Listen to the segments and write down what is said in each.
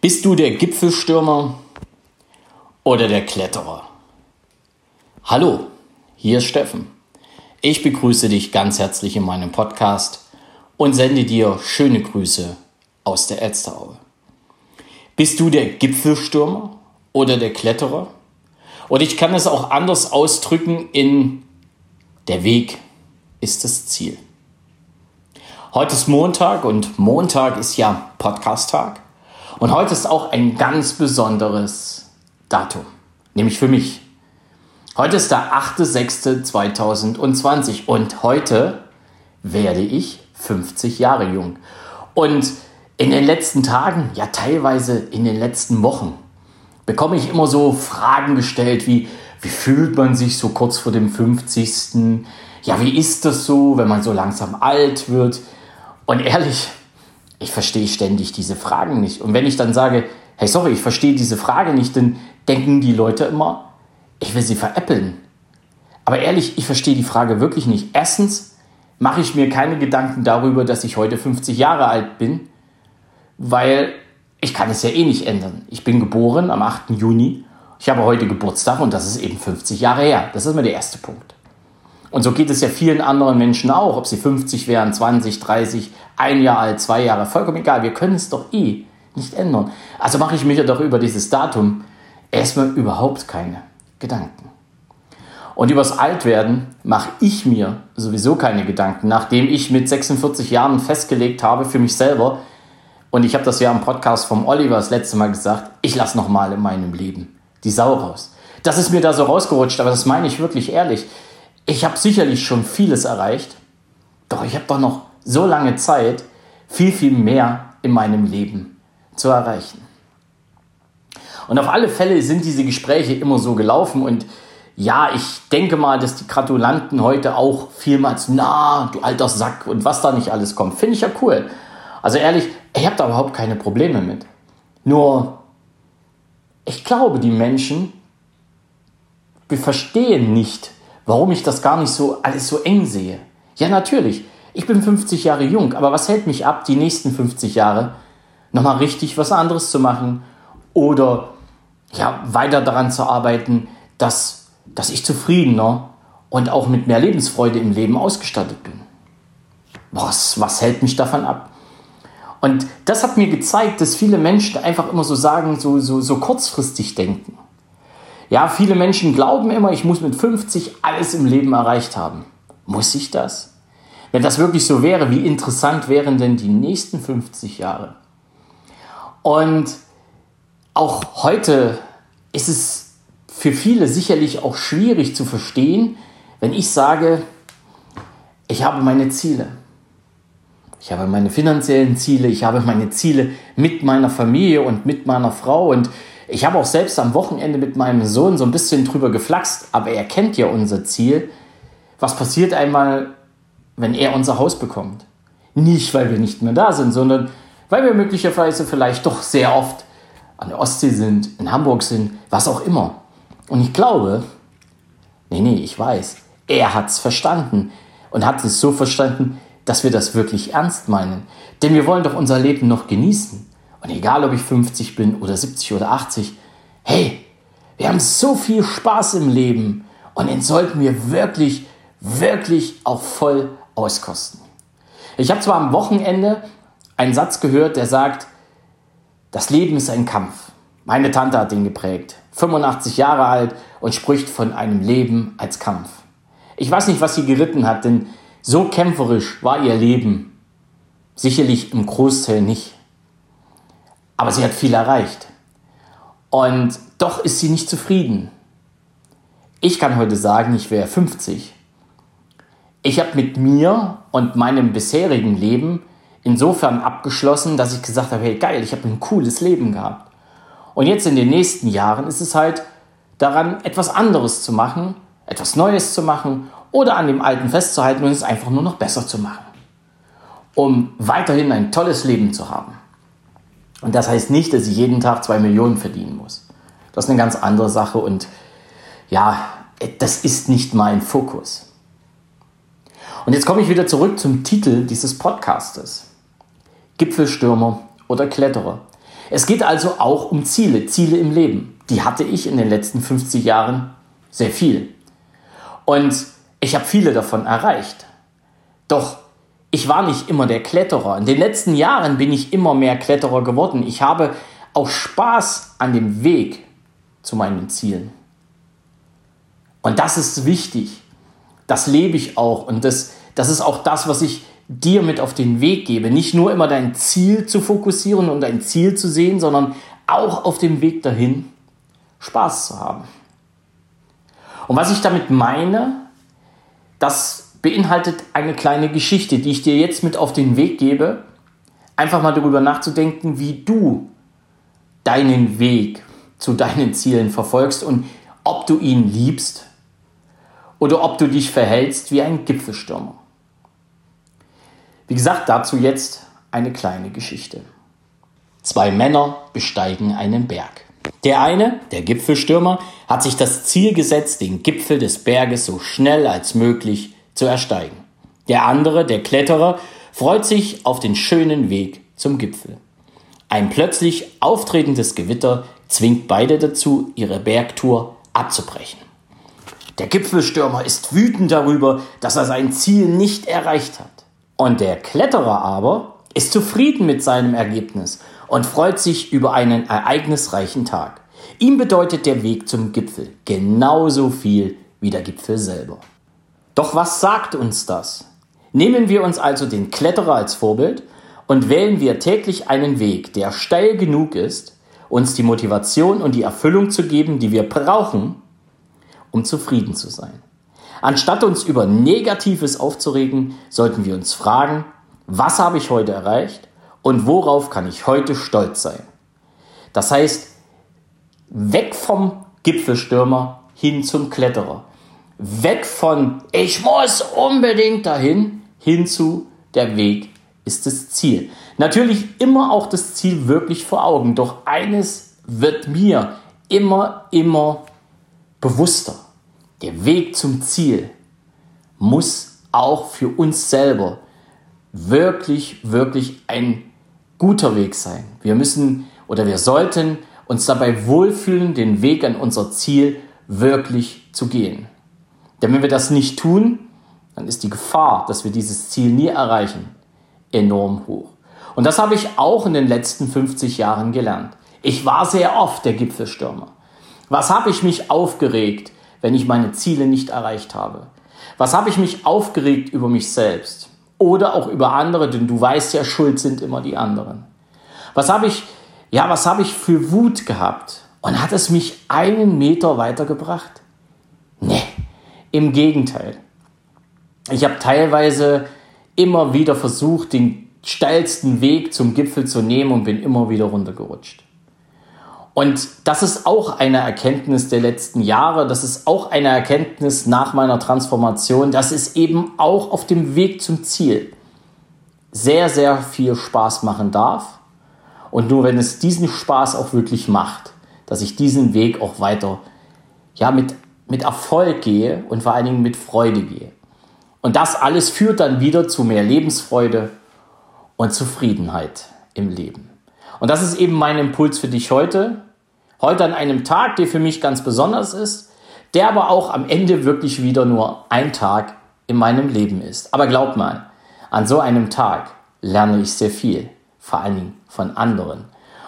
Bist du der Gipfelstürmer oder der Kletterer? Hallo, hier ist Steffen. Ich begrüße dich ganz herzlich in meinem Podcast und sende dir schöne Grüße aus der Elsteraue. Bist du der Gipfelstürmer oder der Kletterer? Und ich kann es auch anders ausdrücken in der Weg ist das Ziel. Heute ist Montag und Montag ist ja Podcast-Tag. Und heute ist auch ein ganz besonderes Datum, nämlich für mich. Heute ist der 8.6.2020 und heute werde ich 50 Jahre jung. Und in den letzten Tagen, ja teilweise in den letzten Wochen, bekomme ich immer so Fragen gestellt wie, wie fühlt man sich so kurz vor dem 50. Ja, wie ist das so, wenn man so langsam alt wird? Und ehrlich, ich verstehe ständig diese Fragen nicht. Und wenn ich dann sage, hey, sorry, ich verstehe diese Frage nicht, dann denken die Leute immer, ich will sie veräppeln. Aber ehrlich, ich verstehe die Frage wirklich nicht. Erstens mache ich mir keine Gedanken darüber, dass ich heute 50 Jahre alt bin, weil ich kann es ja eh nicht ändern. Ich bin geboren am 8. Juni. Ich habe heute Geburtstag und das ist eben 50 Jahre her. Das ist immer der erste Punkt. Und so geht es ja vielen anderen Menschen auch, ob sie 50 wären, 20, 30, ein Jahr alt, zwei Jahre, vollkommen egal. Wir können es doch eh nicht ändern. Also mache ich mir doch über dieses Datum erstmal überhaupt keine Gedanken. Und übers Altwerden mache ich mir sowieso keine Gedanken, nachdem ich mit 46 Jahren festgelegt habe für mich selber, und ich habe das ja im Podcast vom Oliver das letzte Mal gesagt, ich lasse nochmal in meinem Leben die Sau raus. Das ist mir da so rausgerutscht, aber das meine ich wirklich ehrlich ich habe sicherlich schon vieles erreicht, doch ich habe doch noch so lange Zeit, viel, viel mehr in meinem Leben zu erreichen. Und auf alle Fälle sind diese Gespräche immer so gelaufen und ja, ich denke mal, dass die Gratulanten heute auch vielmals, na, du alter Sack und was da nicht alles kommt, finde ich ja cool. Also ehrlich, ich habe da überhaupt keine Probleme mit. Nur, ich glaube, die Menschen, verstehen nicht, warum ich das gar nicht so alles so eng sehe. Ja, natürlich. Ich bin 50 Jahre jung, aber was hält mich ab, die nächsten 50 Jahre nochmal richtig was anderes zu machen oder ja, weiter daran zu arbeiten, dass, dass ich zufriedener und auch mit mehr Lebensfreude im Leben ausgestattet bin. Was, was hält mich davon ab? Und das hat mir gezeigt, dass viele Menschen einfach immer so sagen, so, so, so kurzfristig denken. Ja, viele Menschen glauben immer, ich muss mit 50 alles im Leben erreicht haben. Muss ich das? Wenn das wirklich so wäre, wie interessant wären denn die nächsten 50 Jahre? Und auch heute ist es für viele sicherlich auch schwierig zu verstehen, wenn ich sage, ich habe meine Ziele. Ich habe meine finanziellen Ziele, ich habe meine Ziele mit meiner Familie und mit meiner Frau und ich habe auch selbst am Wochenende mit meinem Sohn so ein bisschen drüber geflaxt, aber er kennt ja unser Ziel. Was passiert einmal, wenn er unser Haus bekommt? Nicht, weil wir nicht mehr da sind, sondern weil wir möglicherweise vielleicht doch sehr oft an der Ostsee sind, in Hamburg sind, was auch immer. Und ich glaube, nee, nee, ich weiß, er hat es verstanden und hat es so verstanden, dass wir das wirklich ernst meinen. Denn wir wollen doch unser Leben noch genießen. Und egal, ob ich 50 bin oder 70 oder 80, hey, wir haben so viel Spaß im Leben und den sollten wir wirklich, wirklich auch voll auskosten. Ich habe zwar am Wochenende einen Satz gehört, der sagt, das Leben ist ein Kampf. Meine Tante hat den geprägt. 85 Jahre alt und spricht von einem Leben als Kampf. Ich weiß nicht, was sie geritten hat, denn so kämpferisch war ihr Leben sicherlich im Großteil nicht. Aber sie hat viel erreicht. Und doch ist sie nicht zufrieden. Ich kann heute sagen, ich wäre 50. Ich habe mit mir und meinem bisherigen Leben insofern abgeschlossen, dass ich gesagt habe, hey geil, ich habe ein cooles Leben gehabt. Und jetzt in den nächsten Jahren ist es halt daran, etwas anderes zu machen, etwas Neues zu machen oder an dem Alten festzuhalten und es einfach nur noch besser zu machen, um weiterhin ein tolles Leben zu haben. Und das heißt nicht, dass ich jeden Tag zwei Millionen verdienen muss. Das ist eine ganz andere Sache und ja, das ist nicht mein Fokus. Und jetzt komme ich wieder zurück zum Titel dieses Podcastes. Gipfelstürmer oder Kletterer. Es geht also auch um Ziele, Ziele im Leben. Die hatte ich in den letzten 50 Jahren sehr viel. Und ich habe viele davon erreicht. Doch ich war nicht immer der Kletterer. In den letzten Jahren bin ich immer mehr Kletterer geworden. Ich habe auch Spaß an dem Weg zu meinen Zielen. Und das ist wichtig. Das lebe ich auch. Und das, das ist auch das, was ich dir mit auf den Weg gebe. Nicht nur immer dein Ziel zu fokussieren und dein Ziel zu sehen, sondern auch auf dem Weg dahin Spaß zu haben. Und was ich damit meine, das beinhaltet eine kleine Geschichte, die ich dir jetzt mit auf den Weg gebe, einfach mal darüber nachzudenken, wie du deinen Weg zu deinen Zielen verfolgst und ob du ihn liebst oder ob du dich verhältst wie ein Gipfelstürmer. Wie gesagt, dazu jetzt eine kleine Geschichte. Zwei Männer besteigen einen Berg. Der eine, der Gipfelstürmer, hat sich das Ziel gesetzt, den Gipfel des Berges so schnell als möglich zu ersteigen. Der andere, der Kletterer, freut sich auf den schönen Weg zum Gipfel. Ein plötzlich auftretendes Gewitter zwingt beide dazu, ihre Bergtour abzubrechen. Der Gipfelstürmer ist wütend darüber, dass er sein Ziel nicht erreicht hat. Und der Kletterer aber ist zufrieden mit seinem Ergebnis und freut sich über einen ereignisreichen Tag. Ihm bedeutet der Weg zum Gipfel genauso viel wie der Gipfel selber. Doch was sagt uns das? Nehmen wir uns also den Kletterer als Vorbild und wählen wir täglich einen Weg, der steil genug ist, uns die Motivation und die Erfüllung zu geben, die wir brauchen, um zufrieden zu sein. Anstatt uns über Negatives aufzuregen, sollten wir uns fragen, was habe ich heute erreicht und worauf kann ich heute stolz sein. Das heißt, weg vom Gipfelstürmer hin zum Kletterer. Weg von ich muss unbedingt dahin hin zu der Weg ist das Ziel. Natürlich immer auch das Ziel wirklich vor Augen, doch eines wird mir immer, immer bewusster. Der Weg zum Ziel muss auch für uns selber wirklich, wirklich ein guter Weg sein. Wir müssen oder wir sollten uns dabei wohlfühlen, den Weg an unser Ziel wirklich zu gehen. Denn wenn wir das nicht tun, dann ist die Gefahr, dass wir dieses Ziel nie erreichen, enorm hoch. Und das habe ich auch in den letzten 50 Jahren gelernt. Ich war sehr oft der Gipfelstürmer. Was habe ich mich aufgeregt, wenn ich meine Ziele nicht erreicht habe? Was habe ich mich aufgeregt über mich selbst? oder auch über andere, denn du weißt ja, schuld sind immer die anderen. Was habe ich, ja, was habe ich für Wut gehabt? Und hat es mich einen Meter weitergebracht? Nee, im Gegenteil. Ich habe teilweise immer wieder versucht, den steilsten Weg zum Gipfel zu nehmen und bin immer wieder runtergerutscht. Und das ist auch eine Erkenntnis der letzten Jahre, das ist auch eine Erkenntnis nach meiner Transformation, dass es eben auch auf dem Weg zum Ziel sehr, sehr viel Spaß machen darf. Und nur wenn es diesen Spaß auch wirklich macht, dass ich diesen Weg auch weiter ja, mit, mit Erfolg gehe und vor allen Dingen mit Freude gehe. Und das alles führt dann wieder zu mehr Lebensfreude und Zufriedenheit im Leben. Und das ist eben mein Impuls für dich heute. Heute an einem Tag, der für mich ganz besonders ist, der aber auch am Ende wirklich wieder nur ein Tag in meinem Leben ist. Aber glaub mal, an so einem Tag lerne ich sehr viel, vor allen Dingen von anderen.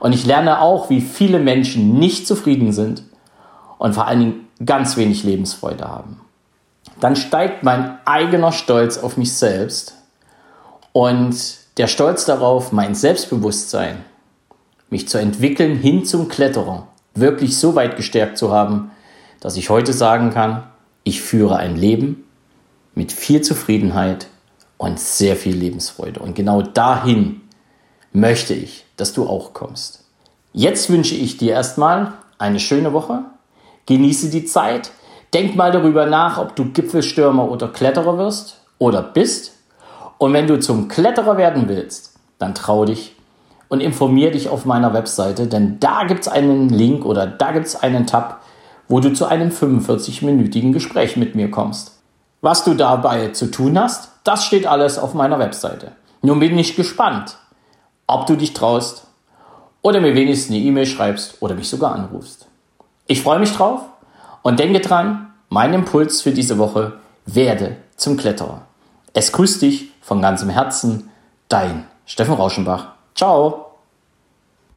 Und ich lerne auch, wie viele Menschen nicht zufrieden sind und vor allen Dingen ganz wenig Lebensfreude haben. Dann steigt mein eigener Stolz auf mich selbst und der Stolz darauf, mein Selbstbewusstsein mich zu entwickeln hin zum Kletterer, wirklich so weit gestärkt zu haben, dass ich heute sagen kann, ich führe ein Leben mit viel Zufriedenheit und sehr viel Lebensfreude. Und genau dahin möchte ich, dass du auch kommst. Jetzt wünsche ich dir erstmal eine schöne Woche. Genieße die Zeit. Denk mal darüber nach, ob du Gipfelstürmer oder Kletterer wirst oder bist. Und wenn du zum Kletterer werden willst, dann trau dich und informiere dich auf meiner Webseite, denn da gibt es einen Link oder da gibt es einen Tab, wo du zu einem 45-minütigen Gespräch mit mir kommst. Was du dabei zu tun hast, das steht alles auf meiner Webseite. Nun bin ich gespannt, ob du dich traust oder mir wenigstens eine E-Mail schreibst oder mich sogar anrufst. Ich freue mich drauf und denke dran, mein Impuls für diese Woche, werde zum Kletterer. Es grüßt dich von ganzem Herzen, dein Steffen Rauschenbach. Ciao!